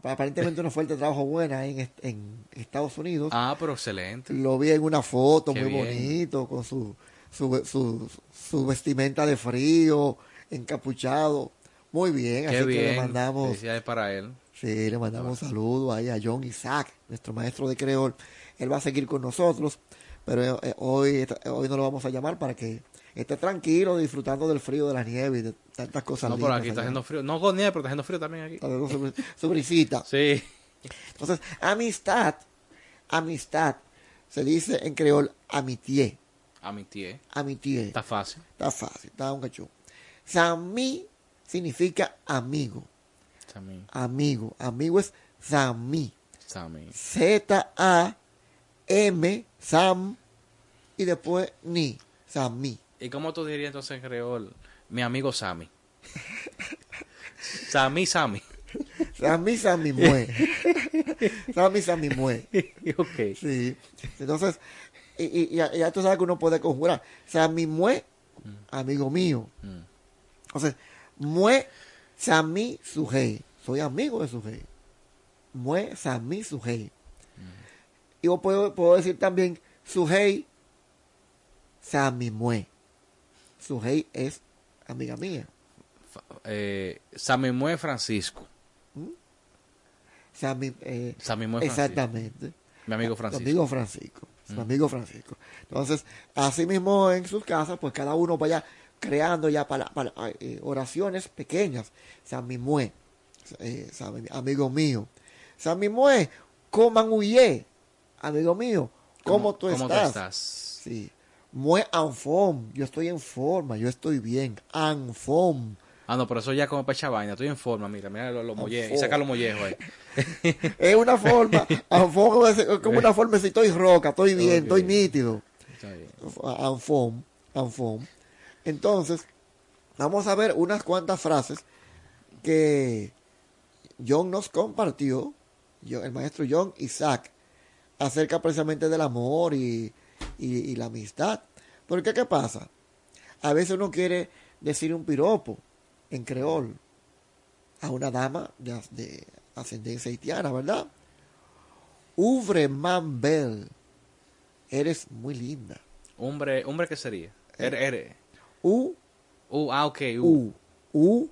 Speaker 12: Aparentemente una fuerte trabajo buena en, en Estados Unidos.
Speaker 11: Ah, pero excelente.
Speaker 12: Lo vi en una foto muy bonito, con su, su, su, su, vestimenta de frío, encapuchado. Muy bien,
Speaker 11: así
Speaker 12: que le mandamos...
Speaker 11: Felicidades para él.
Speaker 12: Sí, le mandamos un saludo ahí a John Isaac, nuestro maestro de creol. Él va a seguir con nosotros, pero eh, hoy, hoy no lo vamos a llamar para que esté tranquilo disfrutando del frío, de la nieve y de tantas cosas.
Speaker 11: No, pero aquí está haciendo frío. No con nieve, pero está haciendo frío también aquí.
Speaker 12: Su, su brisita.
Speaker 11: sí.
Speaker 12: Entonces, amistad, amistad, se dice en creol amitié.
Speaker 11: Amitié.
Speaker 12: Amitié.
Speaker 11: Está fácil.
Speaker 12: Está fácil, está un cachón. Samí significa amigo.
Speaker 11: Samí.
Speaker 12: Amigo. Amigo es Samí.
Speaker 11: Samí.
Speaker 12: Z-A-M, Sam, y después Ni, Samí.
Speaker 11: ¿Y cómo tú dirías entonces en creol? Mi amigo Sammy. Sammy, Sammy.
Speaker 12: Sammy, Sammy Mue. Sammy, Sammy Mue.
Speaker 11: ok.
Speaker 12: Sí. Entonces, y, y- y ya, tú sabes que uno puede conjurar. Mi mue, amigo mío. Entonces, mue, sami, sujei. Soy amigo de sujei. Mue, sami, sujei. Y yo puedo, puedo decir también, sujei, sami, mue. Sujei es amiga mía.
Speaker 11: Eh, Samimue Francisco.
Speaker 12: Sami, eh,
Speaker 11: Samimue Francisco.
Speaker 12: exactamente.
Speaker 11: Mi amigo
Speaker 12: Mi
Speaker 11: Francisco.
Speaker 12: amigo Francisco. Mi
Speaker 11: Mm.
Speaker 12: amigo Francisco. Entonces, así mismo en sus casas, pues cada uno vaya creando ya para, para, eh, oraciones pequeñas. San Mimue, eh, Mi- amigo mío. San Mimue, coman huye, amigo mío. ¿Cómo, tú,
Speaker 11: cómo tú
Speaker 12: estás?
Speaker 11: estás?
Speaker 12: Sí. Mue anfom, yo estoy en forma, yo estoy bien. Anfom.
Speaker 11: Ah, no, pero eso ya como para echar vaina. Estoy en forma, mira, mira los, los mollejos. Y saca los mollejos ahí.
Speaker 12: Es una forma, anfom es como una forma si estoy roca, estoy bien, estoy nítido.
Speaker 11: Está bien.
Speaker 12: Anfom, Anfom. Entonces, vamos a ver unas cuantas frases que John nos compartió, yo- el maestro John Isaac, acerca precisamente del amor y, y- y la amistad. Porque, ¿qué pasa? A veces uno quiere decir un piropo en creol a una dama de, de ascendencia haitiana, ¿verdad? Uvre man belle, eres muy linda.
Speaker 11: Hombre, hombre, ¿qué sería? R, R.
Speaker 12: U,
Speaker 11: U, ah, ok. U.
Speaker 12: U,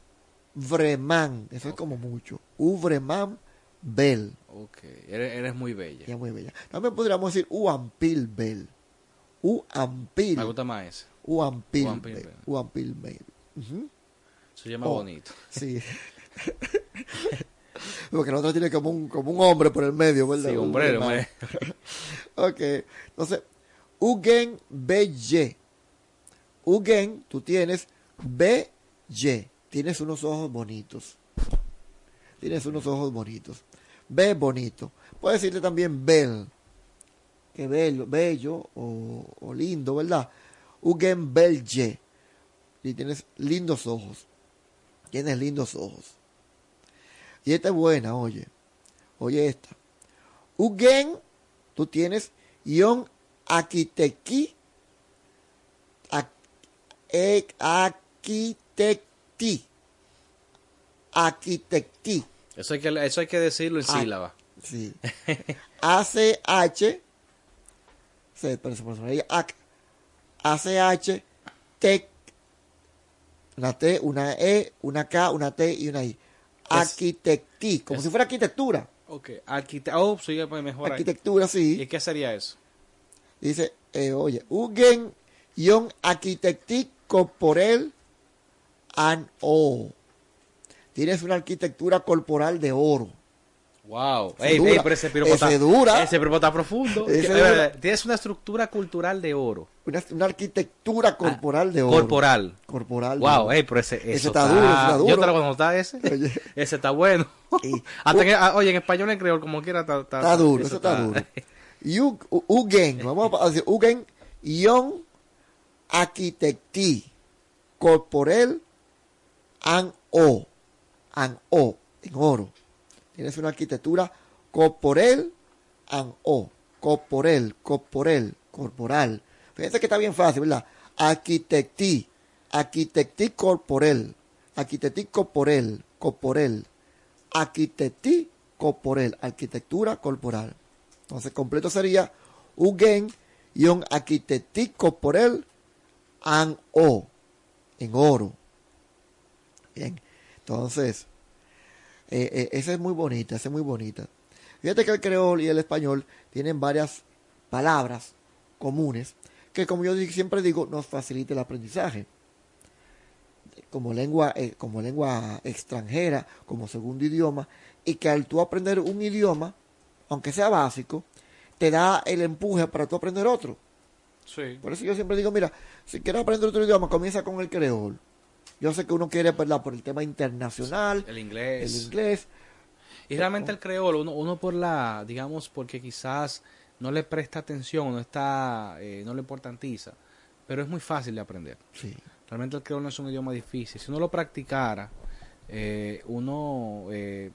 Speaker 12: Vreman, eso es como mucho. U, Vreman, Bell.
Speaker 11: Ok. Eres, eres muy bella.
Speaker 12: Ya muy bella. También podríamos decir U, Ampil, Bell. U, Ampil.
Speaker 11: Me gusta más ese. Uampil
Speaker 12: Bell.
Speaker 11: Bell.
Speaker 12: U, Ampil, Bell. Ujú.
Speaker 11: Se llama
Speaker 12: Oh,
Speaker 11: bonito.
Speaker 12: Sí. Porque el otro tiene como un, como un hombre por el medio, ¿verdad?
Speaker 11: Sí,
Speaker 12: Un
Speaker 11: hombrero,
Speaker 12: Vreman. ok. Entonces, Ugen Belle. Ugen, tú tienes Belle. Tienes unos ojos bonitos. Tienes unos ojos bonitos. Be bonito. Puedes decirle también bel. Que bello, bello o, o lindo, ¿verdad? Ugen Belle. Y tienes lindos ojos. Tienes lindos ojos. Y esta es buena, oye. Oye esta. Ugen, tú tienes Ion Akiteki. Ak- ek- Akitecti. Akitecti.
Speaker 11: Eso hay que, eso hay que decirlo en sílaba.
Speaker 12: Sí. ACH. Se, ahí. AC, ACH. Tec. Una T, una E, una K, una T y una I. Arquitecti. Como
Speaker 11: es-
Speaker 12: si fuera arquitectura.
Speaker 11: Ok. Arquite oh, sí, mejor. ahí.
Speaker 12: Arquitectura, sí.
Speaker 11: ¿Y qué sería eso?
Speaker 12: Dice, eh, oye, Ugen Ion Arquitecti Corporel an O. Tienes una arquitectura corporal de oro.
Speaker 11: Wow.
Speaker 12: Ese
Speaker 11: Ey,
Speaker 12: dura.
Speaker 11: ey, pero ese piropo
Speaker 12: Ese
Speaker 11: está,
Speaker 12: dura.
Speaker 11: Ese piropo está profundo.
Speaker 12: Ese dura.
Speaker 11: eh, Tienes una estructura cultural de oro.
Speaker 12: Una, una arquitectura corporal de oro.
Speaker 11: Corporal.
Speaker 12: Corporal.
Speaker 11: Wow,
Speaker 12: oro.
Speaker 11: ey, pero ese,
Speaker 12: Ese
Speaker 11: eso
Speaker 12: está duro, está duro.
Speaker 11: Yo te lo voy a ese. Ese está bueno. Hasta que, ah, oye, en español en creol, como quiera, está, está,
Speaker 12: Está duro, eso está duro. U- Ugen, vamos a decir, Ugen, Ion, Arquitecti, Corporel, An O, An O, en oro. Tienes una arquitectura corporel, An O, corporel, corporel, corporal. Fíjense que está bien fácil, ¿verdad? Arquitecti, Arquitecti corporel, Arquitecti corporel, corporel, Arquitecti corporel, arquitectura corporal. Entonces, completo sería Ugen Ion Arquitecti corporel an O, en oro. Bien, entonces, eh, eh, esa es muy bonita, esa es muy bonita. Fíjate que el creol y el español tienen varias palabras comunes que, como yo siempre digo, nos facilita el aprendizaje. Como lengua, eh, como lengua extranjera, como segundo idioma, y que al tú aprender un idioma, aunque sea básico, te da el empuje para tú aprender otro.
Speaker 11: Sí.
Speaker 12: Por eso yo siempre digo, mira, si quieres aprender otro idioma, comienza con el creol. Yo sé que uno quiere, ¿verdad? Por el tema internacional,
Speaker 11: El inglés.
Speaker 12: el inglés.
Speaker 11: Y realmente el creol, uno, uno por la, digamos, porque quizás no le presta atención, no está, eh, no le importantiza, pero es muy fácil de aprender.
Speaker 12: Sí.
Speaker 11: Realmente el creol no es un idioma difícil. Si uno lo practicara, eh, uno eh,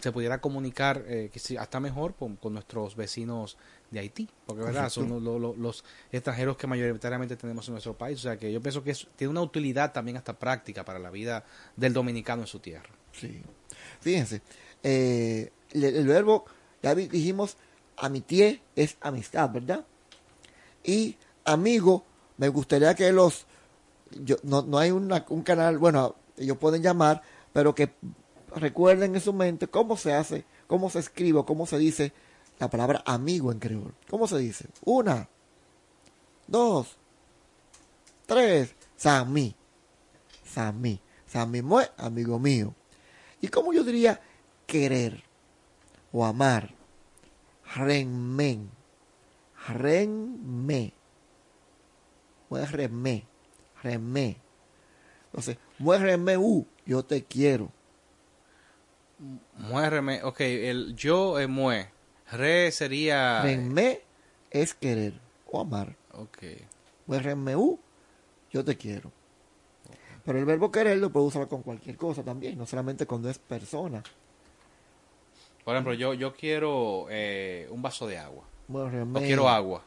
Speaker 11: se pudiera comunicar eh, hasta mejor con, con nuestros vecinos de Haití, porque verdad son
Speaker 12: Correcto.
Speaker 11: lo- lo- los extranjeros que mayoritariamente tenemos en nuestro país, o sea que yo pienso que es- tiene una utilidad también hasta práctica para la vida del dominicano en su tierra.
Speaker 12: Sí. Fíjense, eh, el, el verbo, ya dijimos, amitié es amistad, ¿verdad? Y amigo, me gustaría que los, yo, no, no hay una- un canal, bueno, ellos pueden llamar, pero que recuerden en su mente cómo se hace, cómo se escribe, cómo se dice la palabra amigo en creol. ¿Cómo se dice? Una, dos, tres, Samí. Samí. Samí mue, amigo mío. ¿Y cómo yo diría querer o amar? Renmen. Renme. Muérreme. Renme. Entonces, muérreme u, yo te quiero.
Speaker 11: Muérreme, ok, el yo es mue, re sería...
Speaker 12: Renme es querer o amar.
Speaker 11: Ok.
Speaker 12: Muérreme u, yo te quiero. Pero el verbo querer lo puedo usar con cualquier cosa también, no solamente cuando es persona.
Speaker 11: Por ejemplo, yo, yo quiero eh, un vaso de agua.
Speaker 12: Muérreme.
Speaker 11: O quiero agua.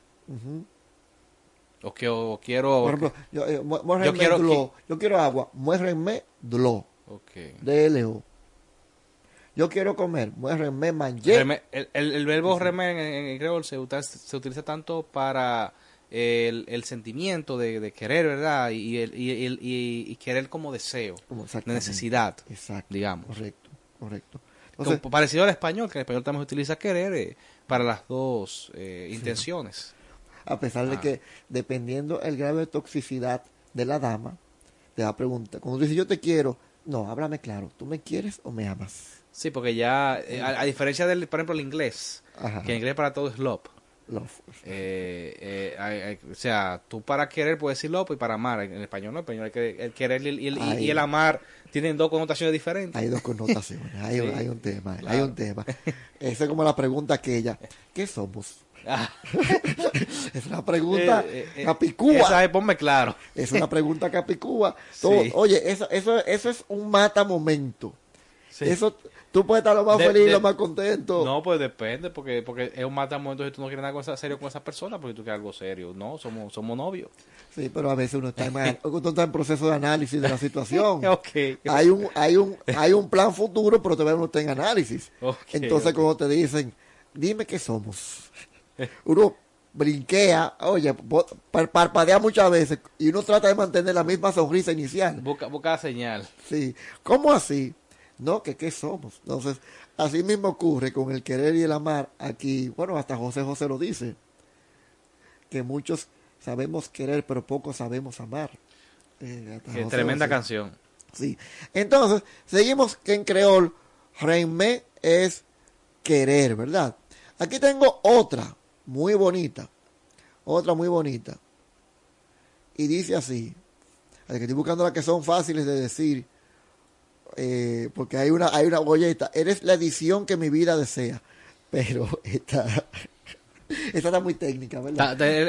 Speaker 11: O, que, o quiero...
Speaker 12: Por ejemplo, yo, eh,
Speaker 11: Yo quiero
Speaker 12: dlo. Yo quiero agua. Muérrenme dlo.
Speaker 11: Ok.
Speaker 12: DLO. Yo quiero comer. Manje.
Speaker 11: Reme- el, el- el verbo remer en, en, creol se, utiliza tanto para el, el sentimiento de, de querer, ¿verdad? Y, el, y, el- y- y querer como deseo, de necesidad,
Speaker 12: Exacto.
Speaker 11: digamos.
Speaker 12: Correcto. Correcto.
Speaker 11: Como parecido al español, que el español también utiliza querer eh, para las dos eh, intenciones.
Speaker 12: a pesar de
Speaker 11: Ah.
Speaker 12: que dependiendo el grado de toxicidad de la dama, te va a preguntar. Cuando tú dices yo te quiero, no, háblame claro. ¿Tú me quieres o me amas?
Speaker 11: Sí, porque ya, eh, a, a diferencia del, por ejemplo, el inglés,
Speaker 12: Ajá.
Speaker 11: que en inglés para todo es love.
Speaker 12: Love.
Speaker 11: Eh, eh, o sea, tú para querer puedes decir love y para amar. En, español no, en español hay que- el querer y el, y el- y el amar tienen dos connotaciones diferentes.
Speaker 12: Hay dos connotaciones. Hay,
Speaker 11: Sí.
Speaker 12: hay un tema. Hay un tema. Esa es como la pregunta aquella. ¿Qué somos?
Speaker 11: Ah.
Speaker 12: es una pregunta
Speaker 11: Eh, eh, eh,
Speaker 12: capicúa.
Speaker 11: esa es, ponme claro.
Speaker 12: Es una pregunta capicúa. Todo-
Speaker 11: Sí.
Speaker 12: Oye, eso, eso, eso es un mata momento.
Speaker 11: Sí.
Speaker 12: Eso, tú puedes estar lo más
Speaker 11: De-
Speaker 12: feliz,
Speaker 11: de-
Speaker 12: lo más contento.
Speaker 11: No, pues depende, porque porque es un mata momento si tú no quieres nada con esa- serio con esa persona, porque tú quieres algo serio. No, somos somos novios.
Speaker 12: Sí, pero a veces uno está, en, uno está en proceso de análisis de la situación.
Speaker 11: Ok.
Speaker 12: Hay un, hay un, hay un plan futuro, pero todavía uno está en análisis. Entonces, cuando te dicen, dime qué somos, uno brinquea, oye, parpadea muchas veces y uno trata de mantener la misma sonrisa inicial.
Speaker 11: Busca, busca la señal.
Speaker 12: Sí, ¿cómo así? No, que qué somos. Entonces, así mismo ocurre con el querer y el amar aquí. Bueno, hasta José José lo dice, que muchos sabemos querer, pero pocos sabemos amar. Eh,
Speaker 11: Qué
Speaker 12: José
Speaker 11: tremenda
Speaker 12: José.
Speaker 11: canción.
Speaker 12: Sí. Entonces, seguimos que en creol, reime es querer, ¿verdad? Aquí tengo otra, muy bonita. Otra muy bonita. Y dice así. Así que estoy buscando las que son fáciles de decir. Eh, porque hay una, hay una, esta, eres la edición que mi vida desea. Pero esta, esta está muy técnica,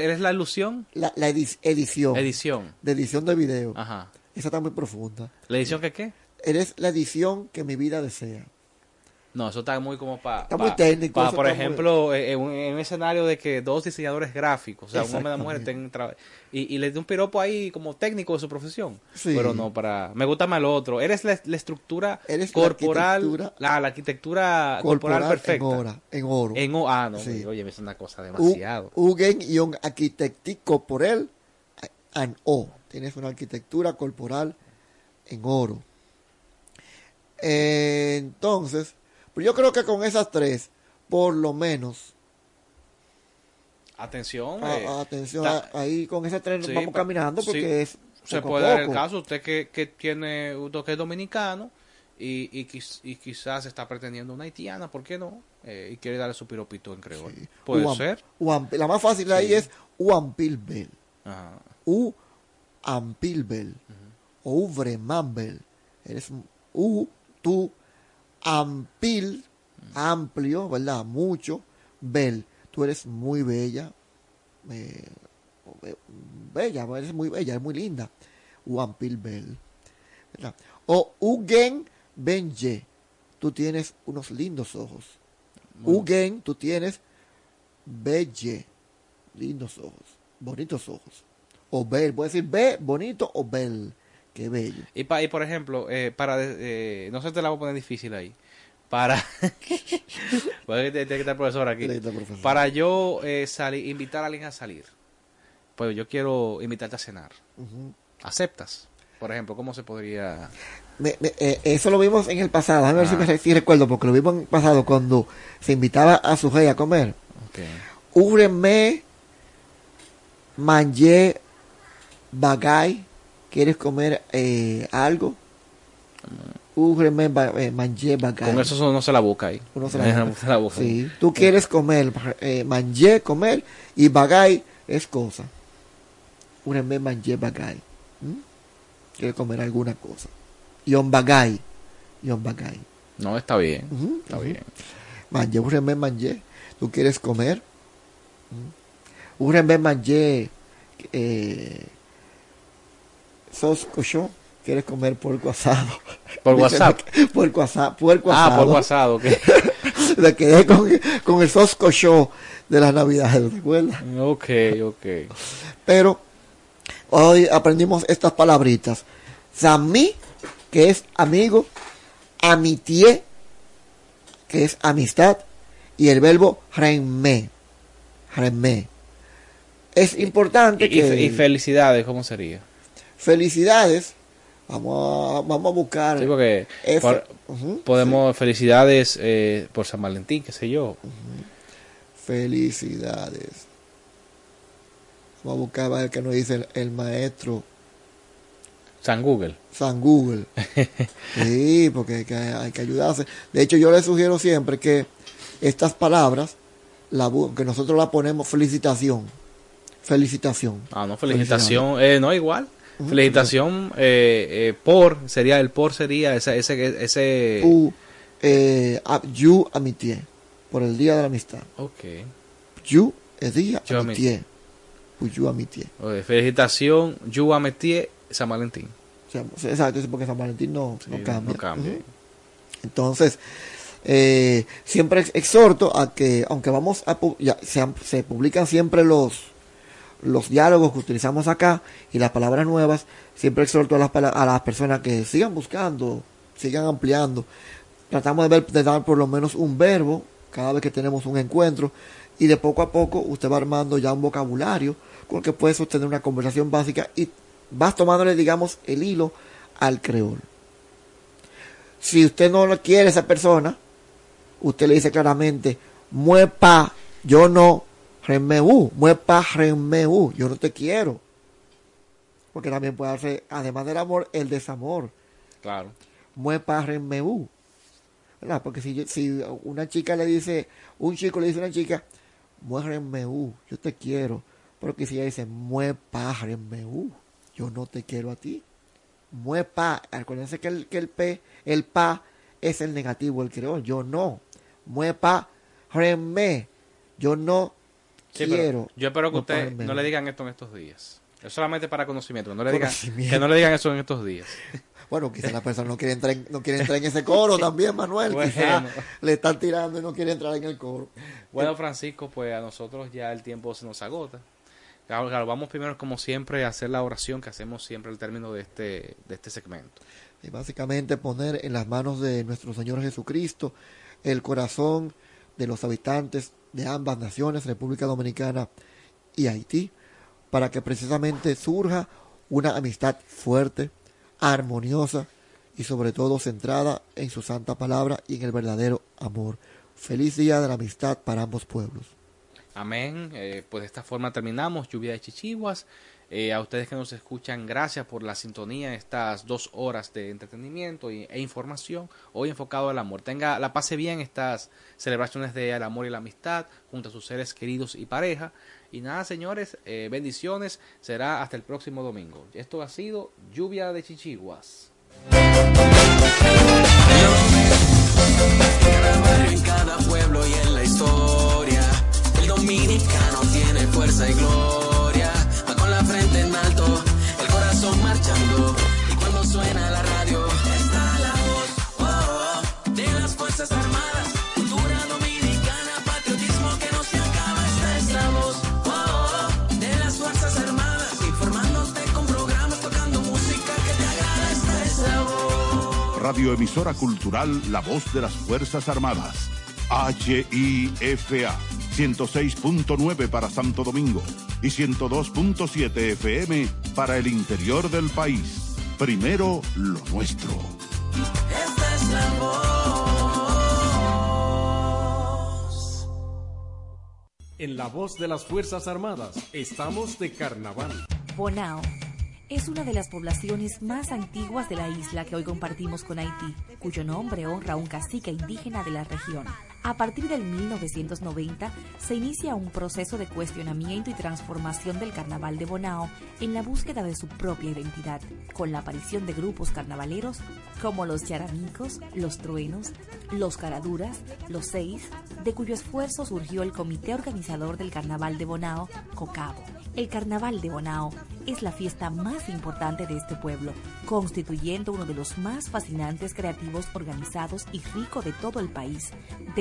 Speaker 11: ¿Eres la ilusión?
Speaker 12: La, la edi- edición.
Speaker 11: Edición.
Speaker 12: De edición de video.
Speaker 11: Ajá.
Speaker 12: Esa está muy profunda.
Speaker 11: ¿La edición que qué?
Speaker 12: Eres la edición que mi vida desea.
Speaker 11: No, eso está muy como para...
Speaker 12: Está muy técnico, eso
Speaker 11: por
Speaker 12: muy-
Speaker 11: ejemplo, eh, en, un, en un escenario de que dos diseñadores gráficos, o sea, un hombre y una mujer, estén tra- y, y les dé un piropo ahí como técnico de su profesión.
Speaker 12: Sí.
Speaker 11: Pero no, para... Me gusta más lo otro. Eres la, la estructura
Speaker 12: Eres la
Speaker 11: corporal,
Speaker 12: arquitectura-
Speaker 11: la, la arquitectura corporal,
Speaker 12: Corporal
Speaker 11: perfecta.
Speaker 12: en oro. En oro.
Speaker 11: En ah, no,
Speaker 12: Sí.
Speaker 11: oye, es una cosa demasiado.
Speaker 12: Ugen y un arquitectico por él, an O. Tienes una arquitectura corporal en oro. Eh, entonces, pues yo creo que con esas tres, por lo menos,
Speaker 11: Atención.
Speaker 12: a-
Speaker 11: eh,
Speaker 12: atención,
Speaker 11: ta-
Speaker 12: a- ahí con esas tres
Speaker 11: Sí,
Speaker 12: vamos
Speaker 11: pa-
Speaker 12: caminando porque
Speaker 11: sí,
Speaker 12: es
Speaker 11: se puede dar el caso usted que, que tiene usted que es dominicano y, y, y quizás está pretendiendo una haitiana ¿por qué no? Eh, y quiere darle su piropito en creol puede
Speaker 12: Uam-
Speaker 11: ser
Speaker 12: Uam- la más fácil ahí
Speaker 11: Sí.
Speaker 12: es Uampilbel.
Speaker 11: Ajá.
Speaker 12: U Ampilbel o Uvremambel. Eres U, tú, Ampil, amplio, ¿verdad? Mucho, Bel. Tú eres muy bella. eh, bella, eres muy bella, eres muy linda. Uampilbel. ¿verdad? O Ugen Benye. tú tienes unos lindos ojos. Ugen, tú tienes belle, lindos ojos, bonitos ojos. O bel, puedes decir be, bonito o bel, qué bello.
Speaker 11: Y, pa- y por ejemplo, eh, para, eh, no sé, te la voy a poner difícil ahí. Para, Porque tiene que estar el profesor aquí. Para yo eh, salir, invitar a alguien a salir, pues yo quiero invitarte a cenar. ¿Aceptas? Por ejemplo, ¿cómo se podría...?
Speaker 12: Me- me- eh, eso lo vimos en el pasado, a ver si,
Speaker 11: Ah.
Speaker 12: me, si recuerdo, porque lo vimos en el pasado cuando se invitaba a su rey a comer.
Speaker 11: Ok.
Speaker 12: Úreme, manje, bagay, ¿quieres comer eh, algo? Ba- eh.
Speaker 11: Con eso no se la busca ahí.
Speaker 12: Uno se la busca.
Speaker 11: se la busca.
Speaker 12: Sí, tú quieres comer, eh, manje, comer, y bagay es cosa. Úreme, manje, bagay. ¿Mm? Quieres comer alguna cosa. Yon bagay. Yon bagay.
Speaker 11: No, está bien.
Speaker 12: Ujú,
Speaker 11: Está
Speaker 12: ujú.
Speaker 11: bien.
Speaker 12: Manje, urembe manje. ¿Tú quieres comer? ¿Mm? Manje. Eh, sos cochón. ¿Quieres comer puerco asado?
Speaker 11: Por WhatsApp.
Speaker 12: Puerco, asa- puerco
Speaker 11: Ah,
Speaker 12: asado.
Speaker 11: por WhatsApp, ok.
Speaker 12: Me quedé con, con el sos cochón de las navidades, ¿te acuerdas?
Speaker 11: Ok, ok.
Speaker 12: Pero hoy aprendimos estas palabritas. Zami, que es amigo, amitie, que es amistad, y el verbo renme. Renme. Es importante
Speaker 11: Y,
Speaker 12: que...
Speaker 11: y felicidades, ¿cómo sería?
Speaker 12: Felicidades. Vamos a, vamos a buscar.
Speaker 11: Sí, porque
Speaker 12: F-
Speaker 11: por-
Speaker 12: Ujú,
Speaker 11: podemos felicidades eh, por San Valentín, qué sé yo.
Speaker 12: Felicidades. Vamos a buscar a ver qué nos dice el, el maestro
Speaker 11: San Google.
Speaker 12: San Google. Sí, porque hay que, hay que ayudarse. De hecho, yo le sugiero siempre que estas palabras, la, que nosotros la ponemos felicitación. Felicitación.
Speaker 11: Ah, no, felicitación. Eh, no, igual. Felicitación eh, eh, por, sería el por, sería ese, ese, ese...
Speaker 12: U, eh, a- you amitié. Por el día de la amistad.
Speaker 11: Ok.
Speaker 12: You es día
Speaker 11: Yo
Speaker 12: amitié. You amitié.
Speaker 11: Ok, Felicitación, you ametie San Valentín.
Speaker 12: O sea, exacto, porque San Valentín no, no cambia.
Speaker 11: no cambia.
Speaker 12: Entonces, eh, siempre ex- exhorto a que, aunque vamos a, ya, se, se publican siempre los, los diálogos que utilizamos acá y las palabras nuevas, siempre exhorto a las, a las personas que sigan buscando, sigan ampliando. Tratamos de ver, de dar por lo menos un verbo cada vez que tenemos un encuentro y de poco a poco usted va armando ya un vocabulario con el que puede sostener una conversación básica y vas tomándole, digamos, el hilo al creol. Si usted no lo quiere esa persona, usted le dice claramente, muepa, yo no, remeu, muepa, remeu, yo no te quiero. Porque también puede hacer, además del amor, el desamor.
Speaker 11: Claro.
Speaker 12: Muepa, remeu. ¿Verdad? Porque si, si una chica le dice, un chico le dice a una chica, muérremeu, yo te quiero. Pero que si ella dice, muepa, remeu, yo no te quiero a ti. Muepa, acuérdense que el, que el P, el pa es el negativo, el creol, yo no. Muepa, reme, yo no
Speaker 11: Sí,
Speaker 12: quiero.
Speaker 11: yo espero que ustedes no le digan esto en estos días. Es solamente para conocimiento. que No le digan,
Speaker 12: Conocimiento.
Speaker 11: que no le digan eso en estos días.
Speaker 12: Bueno, quizás la persona no quiere entrar en, no quiere entrar en ese coro también, Manuel.
Speaker 11: Bueno.
Speaker 12: Quizás le están tirando y no quiere entrar en el coro.
Speaker 11: Bueno, Francisco, pues a nosotros ya el tiempo se nos agota. Claro, vamos primero, como siempre, a hacer la oración que hacemos siempre al término de este, de este segmento.
Speaker 12: Y básicamente poner en las manos de nuestro Señor Jesucristo el corazón de los habitantes de ambas naciones, República Dominicana y Haití, para que precisamente surja una amistad fuerte, armoniosa y sobre todo centrada en su santa palabra y en el verdadero amor. Feliz día de la amistad para ambos pueblos.
Speaker 11: Amén. Eh, pues de esta forma terminamos Lluvia de Chichiguas. Eh, a ustedes que nos escuchan, gracias por la sintonía estas dos horas de entretenimiento y- e información. Hoy enfocado al amor. Tenga, la pase bien estas celebraciones del amor y la amistad junto a sus seres queridos y pareja. Y nada, señores, eh, bendiciones. Será hasta el próximo domingo. Esto ha sido Lluvia de Chichiguas
Speaker 4: en alto, el corazón marchando. Y cuando suena la radio, está la voz oh, oh, de las Fuerzas Armadas. Cultura dominicana, patriotismo que no se acaba. Está esta voz oh, oh de las Fuerzas Armadas. Informándote con programas, tocando música que te agrada. Está esta voz.
Speaker 3: Radioemisora cultural, la voz de las Fuerzas Armadas HIFA 106.9 para Santo Domingo y 102.7 FM para el interior del país. Primero lo nuestro.
Speaker 4: Esta es la voz.
Speaker 1: En la voz de las Fuerzas Armadas estamos de carnaval.
Speaker 14: Bonao es una de las poblaciones más antiguas de la isla que hoy compartimos con Haití, cuyo nombre honra a un cacique indígena de la región. A partir del 1990 se inicia un proceso de cuestionamiento y transformación del carnaval de Bonao en la búsqueda de su propia identidad, con la aparición de grupos carnavaleros como los Yaramicos, los Truenos, los Caraduras, los Seis, de cuyo esfuerzo surgió el comité organizador del carnaval de Bonao, COCABO. El carnaval de Bonao es la fiesta más importante de este pueblo, constituyendo uno de los más fascinantes, creativos, organizados y rico de todo el país,